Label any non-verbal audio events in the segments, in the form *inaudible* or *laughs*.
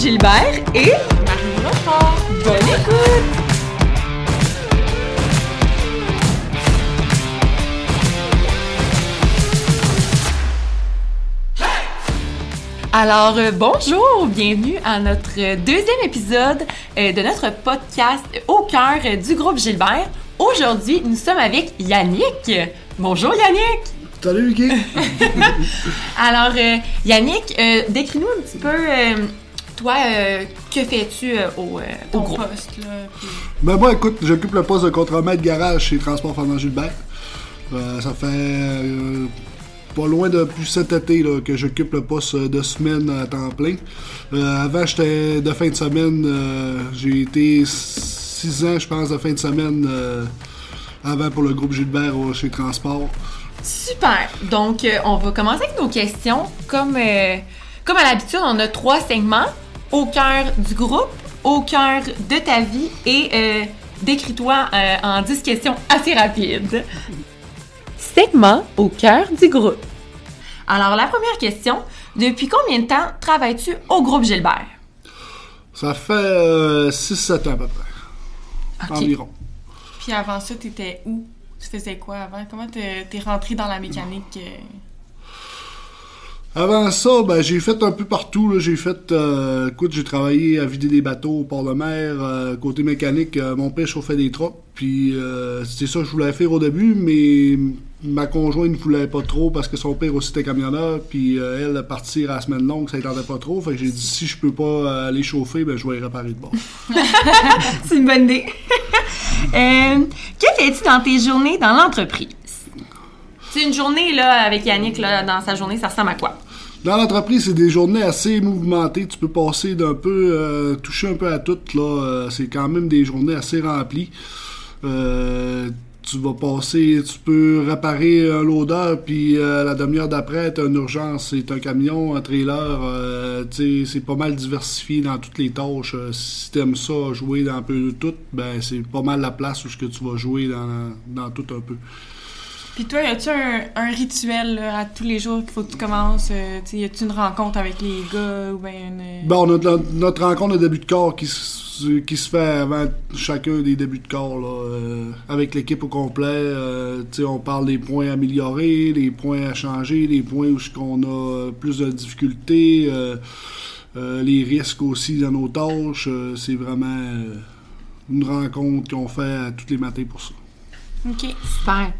Gilbert et Marie Lefort. bonne écoute! Alors, euh, bonjour, bienvenue à notre euh, deuxième épisode euh, de notre podcast Au cœur du groupe Gilbert. Aujourd'hui, nous sommes avec Yannick. Bonjour Yannick! Salut, Vicky! *laughs* Alors, euh, Yannick, décris-nous un petit peu, toi, euh, que fais-tu euh, au, euh, au Ton groupe? poste, là. puis- Ben moi, écoute, j'occupe le poste de contremaître garage chez Transport Fernand Gilbert. Euh, ça fait euh, pas loin depuis cet été là, que j'occupe le poste de semaine à temps plein. Euh, avant, j'étais de fin de semaine. euh, J'ai été six ans, je pense, de fin de semaine euh, avant pour le groupe Gilbert chez Transport. Super! Donc, euh, on va commencer avec nos questions. Comme, euh, comme à l'habitude, on a trois segments. Au cœur du groupe, au cœur de ta vie et euh, décris-toi euh, en 10 questions assez rapides. Segment au cœur du groupe. Alors, la première question. Depuis combien de temps travailles-tu au groupe Gilbert? Ça fait 6-7 ans à peu près. Environ. Puis avant ça, t'étais où? Tu faisais quoi avant? Comment t'es t'es rentré dans la mécanique? Avant ça, ben, j'ai fait un peu partout. J'ai fait, euh, écoute, j'ai travaillé à vider des bateaux au port mer. euh, côté mécanique, euh, mon père chauffait des trucks. Puis c'était ça que je voulais faire au début, mais ma conjointe ne voulait pas trop parce que son père aussi était camionneur. Puis elle, partir à la semaine longue, ça ne tentait pas trop. Fait que j'ai dit, si je peux pas aller chauffer, ben, je vais y réparer de bord. *laughs* C'est une bonne idée. *laughs* Que fais-tu dans tes journées dans l'entreprise? C'est une journée là, avec Yannick, là, dans sa journée, ça ressemble à quoi? Dans l'entreprise, c'est des journées assez mouvementées. Tu peux passer d'un peu, euh, toucher un peu à tout. Là, Euh, c'est quand même des journées assez remplies. Euh, tu vas passer, tu peux réparer un loader, puis la demi-heure d'après, t'as une urgence, c'est un camion, un trailer. tu c'est pas mal diversifié dans toutes les tâches. Si t'aimes ça, jouer dans un peu de tout, ben c'est pas mal la place où que tu vas jouer dans, dans tout un peu. Puis toi, y a-tu un, un rituel là, à tous les jours qu'il faut que tu commences? euh, y a-tu une rencontre avec les gars ou bien une... Bon, on notre, notre rencontre de début de corps qui, se- qui se fait avant chacun des débuts de corps, là, euh, avec l'équipe au complet. euh, on parle des points améliorés, des points à changer, des points où qu'on a plus de difficultés, euh, euh, les risques aussi dans nos tâches. euh, c'est vraiment euh, une rencontre qu'on fait à tous les matins pour ça. OK. Super.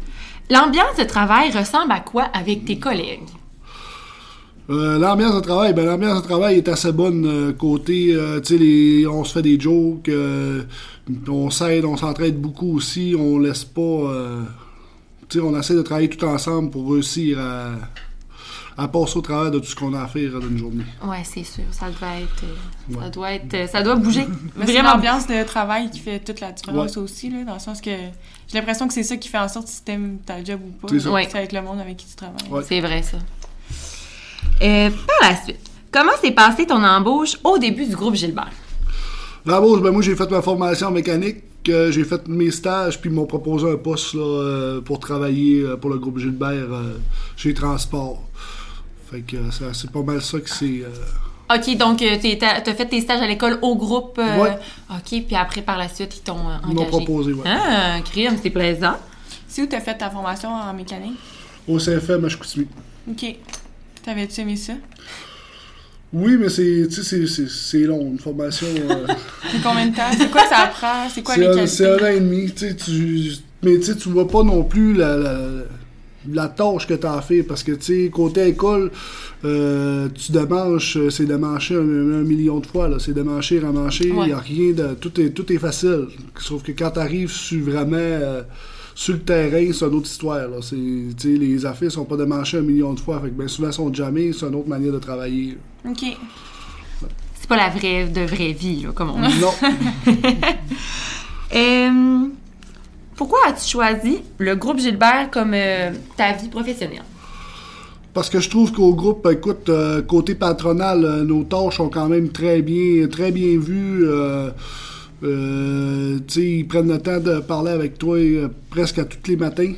L'ambiance de travail ressemble à quoi avec tes collègues? Euh, l'ambiance de travail, ben l'ambiance de travail est assez bonne euh, côté, euh, tu sais, on se fait des jokes, on s'aide, on s'entraide beaucoup aussi, on laisse pas, tu sais, on essaie de travailler tout ensemble pour réussir à, à passer au travers de tout ce qu'on a à faire d'une journée. Ouais, c'est sûr, ça doit être, euh, ça doit être, euh, ça doit bouger. *laughs* Mais c'est l'ambiance de travail qui fait toute la différence aussi, là, dans le sens que j'ai l'impression que c'est ça qui fait en sorte si t'aimes ta job ou pas. C'est Ouais. Avec le monde avec qui tu travailles. Ouais. C'est vrai ça. Euh, par la suite, comment s'est passée ton embauche au début du groupe Gilbert? L'embauche, ben moi j'ai fait ma formation en mécanique, euh, j'ai fait mes stages, puis ils m'ont proposé un poste là, euh, pour travailler euh, pour le groupe Gilbert euh, chez Transport. Fait que euh, ça- c'est pas mal ça que c'est. euh, OK, donc euh, t'as as fait tes stages à l'école au groupe. euh, Ouais. OK, puis après, par la suite, ils t'ont euh, ils m'ont engagé. proposé, ouais. Ah, crime, c'est plaisant. C'est où t'as fait ta formation en mécanique? Au CFM à Chicoutimi. OK. T'avais-tu aimé ça? Oui, mais c'est, tu sais, c'est, c'est, c'est long, une formation. euh, *laughs* C'est combien de temps? C'est quoi ça apprend? C'est quoi les c'est un an et demi. Tu sais, tu, mais tu sais, tu vois pas non plus la, la, la tâche que tu as à faire. Parce que, tu sais, côté école, euh, tu démanches, euh, c'est démancher un, un million de fois. Là. C'est démancher, ramancher. Il Ouais. a rien de. Tout est, tout est facile. Sauf que quand tu arrives sur vraiment. euh, sur le terrain, c'est une autre histoire. Là. C'est, tu sais, les affaires sont pas démanchées un million de fois. Fait que bien souvent, elles sont jamais. C'est une autre manière de travailler. OK. C'est pas la vraie de vraie vie, là, comme on dit. Non. *laughs* As-tu choisi le groupe Gilbert comme euh, ta vie professionnelle? Parce que je trouve qu'au groupe, écoute, euh, côté patronal, euh, nos tâches sont quand même très bien, très bien vues. ils prennent le temps de parler avec toi presque à tous les matins.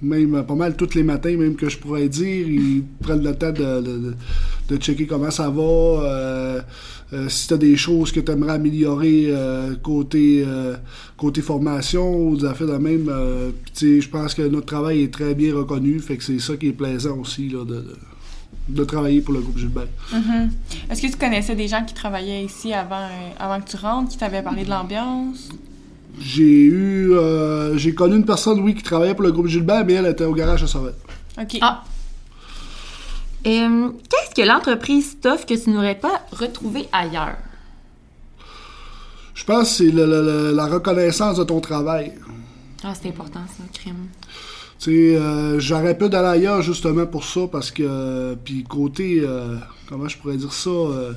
Même pas mal tous les matins, même que je pourrais dire. Ils prennent le temps de checker comment ça va. Euh, si tu as des choses que tu aimerais améliorer euh, côté, euh, côté formation ou des affaires de même, euh, puis tu sais, je pense que notre travail est très bien reconnu. Fait que c'est ça qui est plaisant aussi là, de, de, de travailler pour le groupe Gilbert. Mhm. Est-ce que tu connaissais des gens qui travaillaient ici avant, euh, avant que tu rentres, qui t'avaient parlé de l'ambiance? J'ai eu. euh, j'ai connu une personne, oui, qui travaillait pour le groupe Gilbert, mais elle était au garage à Sorel. OK. Ah. Euh, Qu'est-ce que l'entreprise t'offre que tu n'aurais pas retrouvé ailleurs? Je pense que c'est la reconnaissance de ton travail. Ah, c'est important, ça, crime. Tu sais, euh, j'aurais pu d'aller ailleurs justement pour ça, parce que. euh, puis côté. euh, comment je pourrais dire ça euh,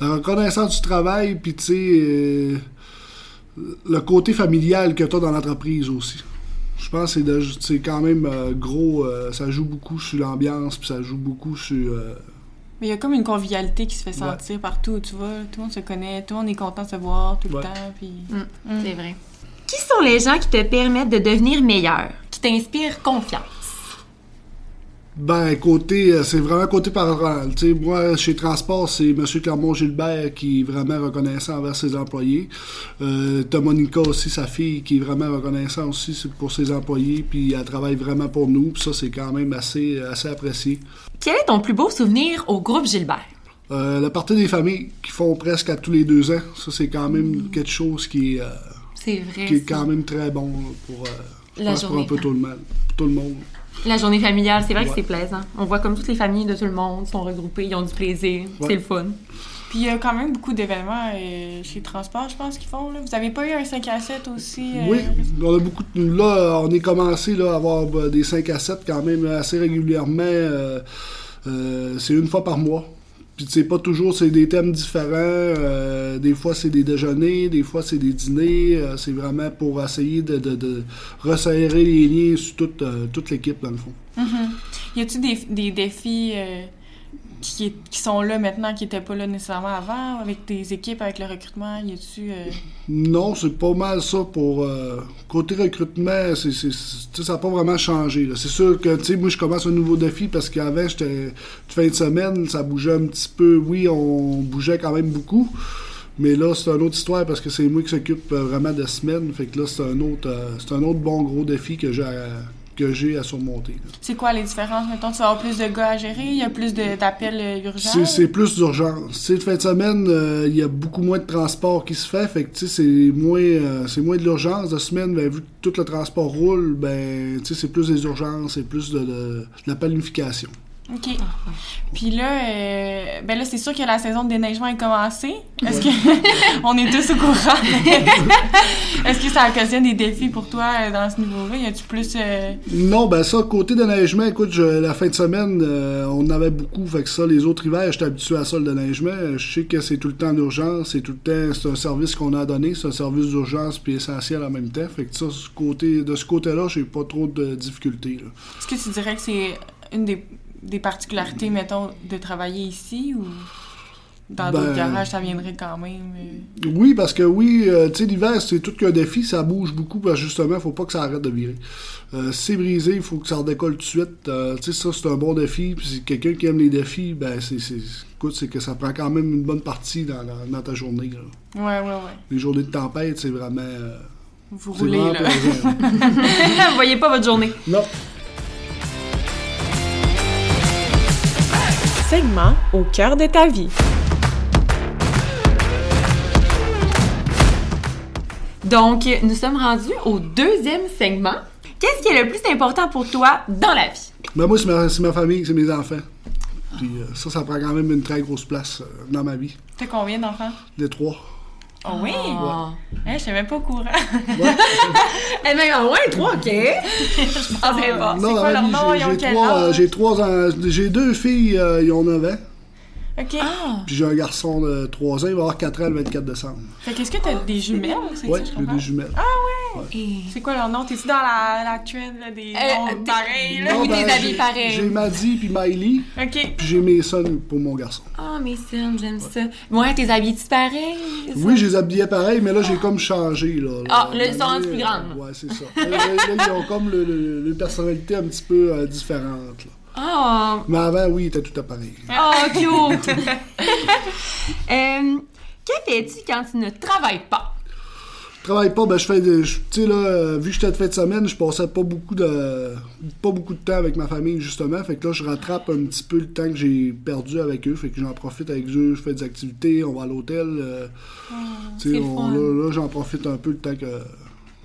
La reconnaissance du travail, puis tu sais. le côté familial que tu as dans l'entreprise aussi. Je pense que c'est de- c'est quand même euh, gros. euh, ça joue beaucoup sur l'ambiance, puis ça joue beaucoup sur. euh, Mais il y a comme une convivialité qui se fait sentir partout, tu vois. Tout le monde se connaît, tout le monde est content de se voir tout le Ouais. temps. Puis... Mm, Mm. C'est vrai. Qui sont les gens qui te permettent de devenir meilleur, qui t'inspirent confiance? Ben, côté, euh, c'est vraiment côté parental. Tu sais, moi, chez Transport, c'est M. Clermont-Gilbert qui est vraiment reconnaissant envers ses employés. Euh, t'as Monica aussi, sa fille, qui est vraiment reconnaissant aussi pour ses employés, puis elle travaille vraiment pour nous, puis ça, c'est quand même assez, assez apprécié. Quel est ton plus beau souvenir au groupe Gilbert? Euh, la partie des familles qui font presque à tous les deux ans, ça, c'est quand même quelque chose qui est, euh, C'est vrai. qui est quand même très bon pour, euh, je La pense pour un journée. peu tout le monde. Pour tout le monde. La journée familiale, c'est vrai que c'est plaisant. On voit comme toutes les familles de tout le monde sont regroupées, ils ont du plaisir, Ouais. c'est le fun. Puis il y a quand même beaucoup d'événements euh, chez Transport, je pense, qu'ils font. Là. Vous avez pas eu un 5 à 7 aussi? euh, Oui, on a beaucoup de... Là, on est commencé là, à avoir bah, des 5 à 7 quand même assez régulièrement. euh, euh, c'est une fois par mois. Puis c'est pas toujours, c'est des thèmes différents. euh, des fois, c'est des déjeuners, des fois, c'est des dîners. euh, c'est vraiment pour essayer de, de, de resserrer les liens sur toute, euh, toute l'équipe, dans le fond. Mhm. Y a-tu des, des défis qui, sont là maintenant, qui étaient pas là nécessairement avant, avec tes équipes, avec le recrutement? Y a-tu. euh, Non, c'est pas mal ça pour euh, côté recrutement, c'est, ça n'a pas vraiment changé. C'est sûr que tu sais, moi je commence un nouveau défi parce qu'avant j'étais fin de semaine, ça bougeait un petit peu. Oui, on bougeait quand même beaucoup. Mais là, c'est une autre histoire parce que c'est moi qui s'occupe euh, vraiment de semaine. Fait que là, c'est un autre c'est un autre bon gros défi que j'ai que j'ai à surmonter. C'est quoi les différences? Mettons, tu vas avoir plus de gars à gérer, il y a plus d'appels euh, urgents? C'est, plus d'urgence. De fin de semaine, euh, il y a beaucoup moins de transport qui se fait. Fait que, tu sais, c'est moins, euh, c'est moins de l'urgence. De semaine, ben, vu que tout le transport roule, ben, tu sais, c'est plus des urgences, c'est plus de, de- de la planification. OK. Puis là, euh, ben là, c'est sûr que la saison de déneigement est commencée. Est-ce que *laughs* on est tous au courant? *laughs* Est-ce que ça occasionne des défis pour toi euh, dans ce niveau-là? Y a-tu plus euh, Non, ben ça, côté déneigement, écoute, je- la fin de semaine, on en avait beaucoup. Fait que ça, les autres hivers, j'étais habitué à ça, le déneigement. Je sais que c'est tout le temps en urgence, c'est tout le temps, c'est un service qu'on a donné, c'est un service d'urgence puis essentiel en même temps. Fait que ça, ce côté, de ce côté-là, j'ai pas trop de difficultés. Est-ce que tu dirais que c'est une des, des particularités, mettons, de travailler ici ou dans d'autres Ben- garages, ça viendrait quand même? euh? Oui, parce que oui, euh, tu sais, l'hiver, c'est tout qu'un défi, ça bouge beaucoup, parce que justement, faut pas que ça arrête de virer. Euh, si c'est brisé, il faut que ça redécolle tout de suite. Euh, tu sais, ça, c'est un bon défi. Puis si quelqu'un qui aime les défis, ben, c'est, c'est, écoute, c'est que ça prend quand même une bonne partie dans, dans- dans ta journée. là. Ouais, ouais, ouais. Les journées de tempête, c'est vraiment. Vous roulez, là. Vous *laughs* voyez pas votre journée. non. Segment au cœur de ta vie. Donc, nous sommes rendus au deuxième segment. Qu'est-ce qui est le plus important pour toi dans la vie? Ben, moi, c'est ma, famille, c'est mes enfants. Puis euh, ça, ça prend quand même une très grosse place euh, dans ma vie. T'as combien d'enfants? Les trois. Oh oui! Ah. Hein, je suis même pas au courant. Ouais. Eh ben, ah ouais, trois, ok. Ah, ben, bon. non, quoi leur nom? j'ai, Ils ont quel trois, euh, âge? j'ai trois ans- j'ai deux filles, euh, ils ont 9 ans. OK. Ah. Puis j'ai un garçon de 3 ans, il va avoir 4 ans le 24 décembre. Fait qu'est-ce que t'as des jumelles? C'est Ouais, je j'ai des jumelles. Et... C'est quoi leur nom? T'es-tu dans la, la trend là, des Euh, noms t'es- pareils? Là? Non, oui, des ben, habits j'ai- pareils. J'ai Maddy puis Miley, OK. puis j'ai Mason pour mon garçon. Ah, mes sons, j'aime ça. Ouais, tes habits-tu pareils? Oui, je les habillais pareil, mais là, j'ai comme changé. Là, Ah, Là, là, ils sont rendus plus euh, grandes. Ouais, c'est ça. Là, là, là, ils ont comme le, le- le personnalité un petit peu euh, différente. là. Ah, Mais avant, oui, ils étaient tout à pareil. oh, cute! *laughs* *laughs* Euh, Que fais-tu quand tu ne travailles pas? Je travaille pas, ben je fais des. Tu sais, là, euh, vu que j'étais de fin de semaine, je passais pas beaucoup de. pas beaucoup de temps avec ma famille, justement. Fait que là, je rattrape un petit peu le temps que j'ai perdu avec eux. Fait que j'en profite avec eux, je fais des activités, on va à l'hôtel. euh, tu sais, fun. là, là, j'en profite un peu le temps que.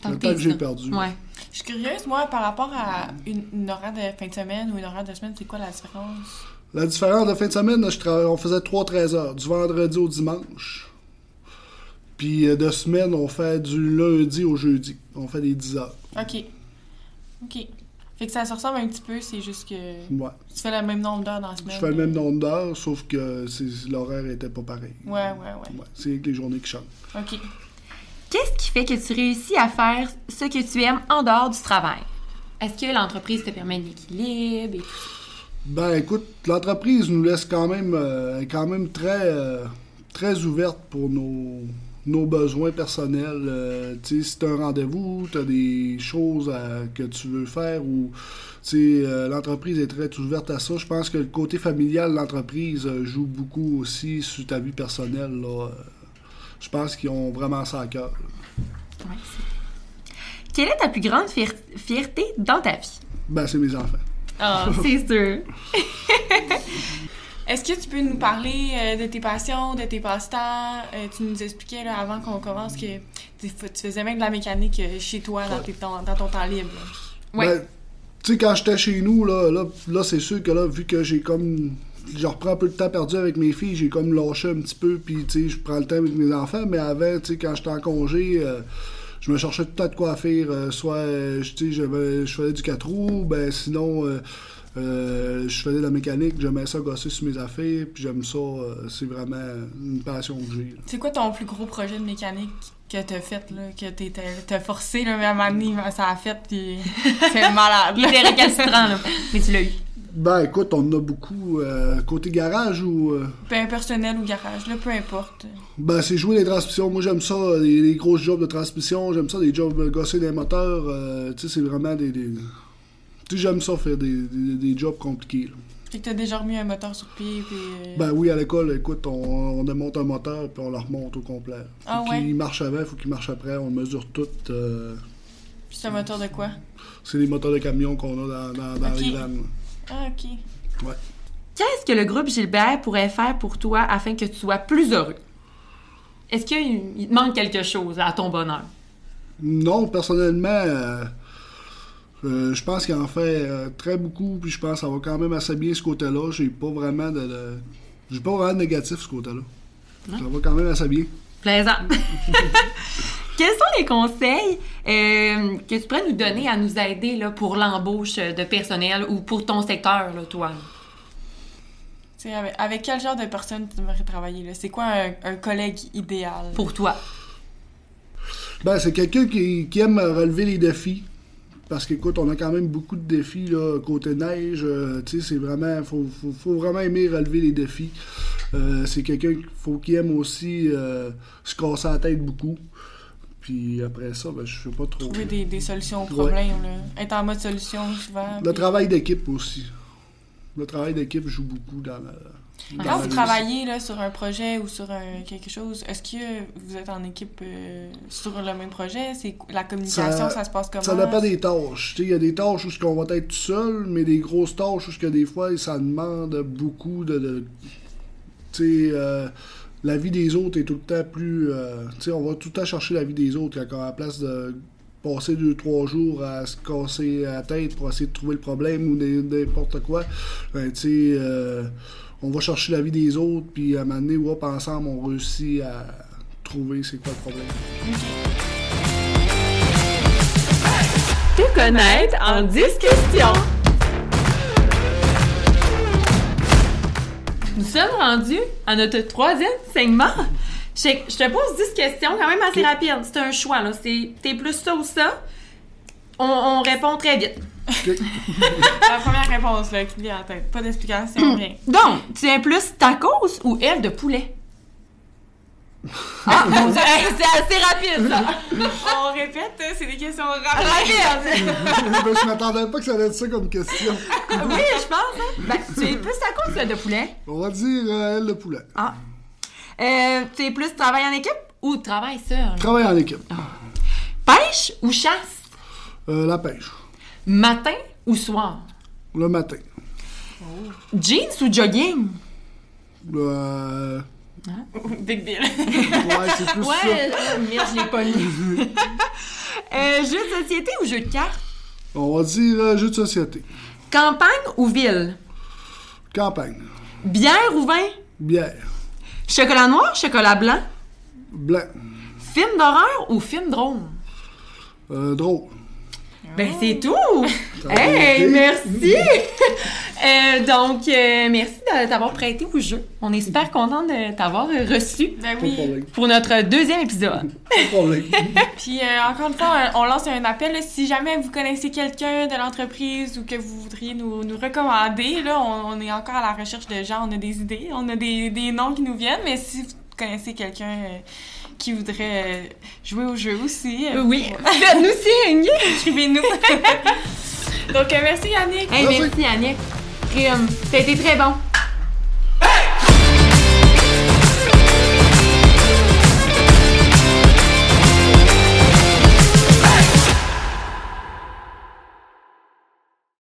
Tant le que temps que j'ai perdu. Ouais. Je suis curieuse, moi, par rapport à une, une horaire de fin de semaine ou une horaire de semaine, c'est quoi la différence? La différence de fin de semaine, je on faisait 3-13 heures, du vendredi au dimanche. Puis euh, de semaine, on fait du lundi au jeudi. On fait des 10 heures. OK. OK. Fait que ça se ressemble un petit peu, c'est juste que Ouais. tu fais le même nombre d'heures dans la semaine. Je fais le même nombre d'heures, sauf que l'horaire était pas pareil. Ouais, ouais, ouais. Ouais, c'est avec les journées qui changent. OK. Qu'est-ce qui fait que tu réussis à faire ce que tu aimes en dehors du travail? Est-ce que l'entreprise te permet de l'équilibre et tout? Ben écoute, l'entreprise nous laisse quand même, euh, est quand même très, euh, très ouverte pour nos, nos besoins personnels. Euh, tu sais, si tu un rendez-vous, tu as des choses à- que tu veux faire ou euh, l'entreprise est très ouverte à ça. Je pense que le côté familial de l'entreprise euh, joue beaucoup aussi sur ta vie personnelle. Euh, Je pense qu'ils ont vraiment ça à cœur. Ouais, Quelle est ta plus grande fier- fierté dans ta vie? Ben, c'est mes enfants. Ah, c'est sûr. *laughs* Est-ce que tu peux nous parler euh, de tes passions, de tes passe-temps? Euh, tu nous expliquais là, avant qu'on commence que tu faisais même de la mécanique euh, chez toi dans, tes temps- dans ton temps libre. Ouais. Ben, tu sais, quand j'étais chez nous, là, là, là c'est sûr que là, vu que j'ai comme. Je reprends un peu de temps perdu avec mes filles, j'ai comme lâché un petit peu, puis tu sais, je prends le temps avec mes enfants, mais avant, tu sais, quand j'étais en congé, euh, je me cherchais tout le temps de quoi faire. euh, soit, euh, je- tu sais, j'avais- je faisais du 4 roues, ben sinon, euh, je faisais de la mécanique, j'aimais ça gosser sur mes affaires, puis j'aime ça, euh, c'est vraiment une passion que j'ai. là. C'est quoi ton plus gros projet de mécanique que t'as fait, là, que t'es- t'as t'as forcé, là, mais à un moment donné, ça a fait, puis *laughs* c'est malade, là. C'est récalcitrant, là. Mais tu l'as eu. Ben écoute, on en a beaucoup. euh, côté garage ou. euh, Peu impersonnel ou garage, là, peu importe. Ben, c'est jouer les transmissions. Moi, j'aime ça, les, les grosses jobs de transmission. J'aime ça, des jobs euh, gosser des moteurs. euh, tu sais, c'est vraiment des. J'aime ça, faire des, des, des jobs compliqués. là. Fait que t'as déjà remis un moteur sur pied, puis... euh, Ben oui, à l'école, écoute, on, on démonte un moteur puis on le remonte au complet. Faut Ah ouais? qu'il marche avant, faut qu'il marche après. On mesure tout. euh, puis c'est un moteur de quoi? c'est les moteurs de camion qu'on a dans, dans, les vannes. Ah, OK. Qu'est-ce que le groupe Gilbert pourrait faire pour toi afin que tu sois plus heureux? Est-ce qu'il il te manque quelque chose à ton bonheur? Non, personnellement, euh, euh, je pense qu'il en fait euh, très beaucoup, puis je pense que ça va quand même assez bien ce côté-là. J'ai pas vraiment de, de- j'ai pas vraiment de négatif ce côté-là. Ça va quand même assez bien. Plaisant. *laughs* Quels sont les conseils euh, que tu pourrais nous donner à nous aider là, pour l'embauche de personnel ou pour ton secteur, là, toi? Avec, avec quel genre de personne tu aimerais travailler, là? C'est quoi un, un collègue idéal? Pour toi. Ben, c'est quelqu'un qui, qui aime relever les défis. Parce qu'écoute, on a quand même beaucoup de défis, là, côté neige. euh, tu sais, c'est vraiment. Faut, faut, faut vraiment aimer relever les défis. Euh, c'est quelqu'un qu'il faut qu'il aime aussi euh, se casser la tête beaucoup. Puis après ça, ben, je sais pas trop. Trouver des, des solutions aux Ouais. problèmes, là. Être en mode solution, souvent. Le puis- travail d'équipe aussi. Le travail d'équipe joue beaucoup dans la. Quand vous travaillez là, sur un projet ou sur un- quelque chose, est-ce que vous êtes en équipe euh, sur le même projet? C'est la communication, ça, Ça- se passe comment? Ça dépend des tâches. Tu sais, Il y a des tâches où on va être tout seul, mais des grosses tâches où que des fois, ça demande beaucoup de. de- tu sais, euh, la vie des autres est tout le temps plus. euh, tu sais, on va tout le temps chercher la vie des autres. Quand, à la place de passer deux, trois jours à se casser la tête pour essayer de trouver le problème ou n'importe quoi, ben, tu sais, euh, on va chercher la vie des autres, puis à un moment donné, hop, ensemble, on réussit à trouver c'est quoi le problème. Te connaître en 10 questions. Nous sommes rendus à notre troisième segment. Je, je te pose 10 questions quand même assez rapides. C'est un choix, là. C'est, t'es plus ça ou ça? On, on répond très vite. *laughs* La première réponse là, qui vient à la tête. Pas d'explication, rien. Donc, tu es plus tacos ou aile de poulet? Ah, mon Dieu, hey, c'est assez rapide, ça! On répète, hein, c'est des questions rapides. Rapide! Ben, je m'attendais pas que ça allait être ça comme question. Oui, je pense, hein? Ben, tu es plus tacos ou aile de poulet? On va dire euh, aile de poulet. Ah. Euh, tu es plus travail en équipe ou travail seul? Travail en équipe. Pêche ou chasse? Euh, la pêche. Matin ou soir? Le matin. Jeans ou jogging? Euh, Big deal. ouais, c'est plus ça. Ouais, euh, merde, je l'ai pas mis. *laughs* euh, jeu de société ou jeu de cartes? On va dire euh, jeu de société. Campagne ou ville? Campagne. Bière ou vin? Bière. Chocolat noir, chocolat blanc? Blanc. Film d'horreur ou film drôle? Euh, drôle. Ben, c'est tout! *laughs* Hey, merci! *laughs* Euh, donc, euh, merci de t'avoir prêté au jeu. On est super content de t'avoir euh, reçu Ben oui. pour notre deuxième épisode. *laughs* Puis euh, encore une fois, on lance un appel. là, si jamais vous connaissez quelqu'un de l'entreprise ou que vous voudriez nous, nous recommander, là, on, on est encore à la recherche de gens. On a des idées, on a des, des noms qui nous viennent. Mais si vous connaissez quelqu'un euh, qui voudrait euh, jouer au jeu aussi, euh, Oui, *laughs* faites-nous signe! *laughs* écrivez-nous. *laughs* Donc, euh, merci Yannick. Hey, Merci. merci, Annick. Crime. T'as été très bon.